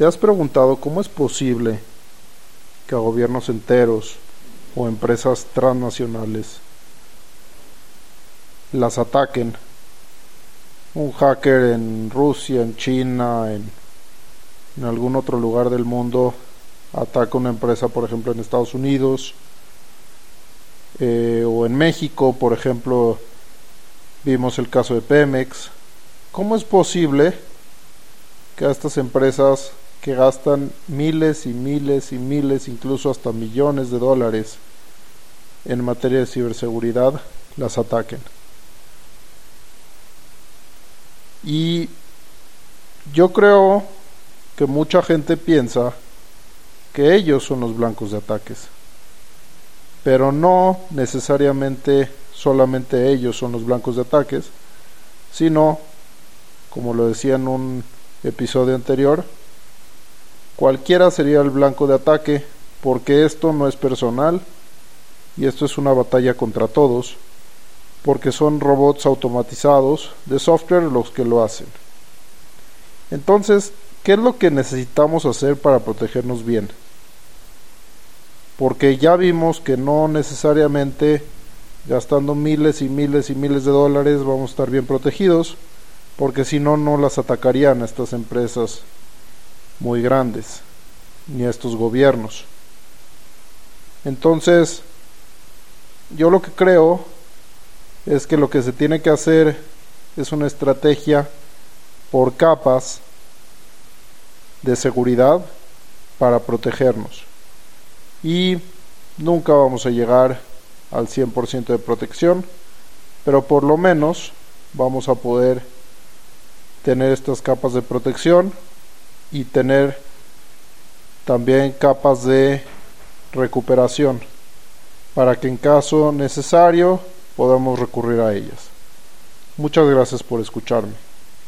¿Te has preguntado cómo es posible que a gobiernos enteros o empresas transnacionales las ataquen? Un hacker en Rusia, en China, en, algún otro lugar del mundo ataca una empresa, por ejemplo, en Estados Unidos eh, o en México, por ejemplo, vimos el caso de Pemex. ¿Cómo es posible que a estas empresas que gastan miles y miles y miles, incluso hasta millones de dólares en materia de ciberseguridad, las ataquen? Y yo creo que mucha gente piensa que ellos son los blancos de ataques. Pero no necesariamente solamente ellos son los blancos de ataques, sino, como lo decía en un episodio anterior, cualquiera sería el blanco de ataque, porque esto no es personal y esto es una batalla contra todos, porque son robots automatizados de software los que lo hacen. Entonces, ¿qué es lo que necesitamos hacer para protegernos bien? Porque ya vimos que no necesariamente gastando miles y miles y miles de dólares vamos a estar bien protegidos, porque si no, no las atacarían a estas empresas muy grandes, ni a estos gobiernos. Entonces, yo lo que creo es que lo que se tiene que hacer es una estrategia por capas de seguridad para protegernos. Y nunca vamos a llegar al 100% de protección, pero por lo menos vamos a poder tener estas capas de protección y tener también capas de recuperación para que en caso necesario podamos recurrir a ellas. Muchas gracias por escucharme.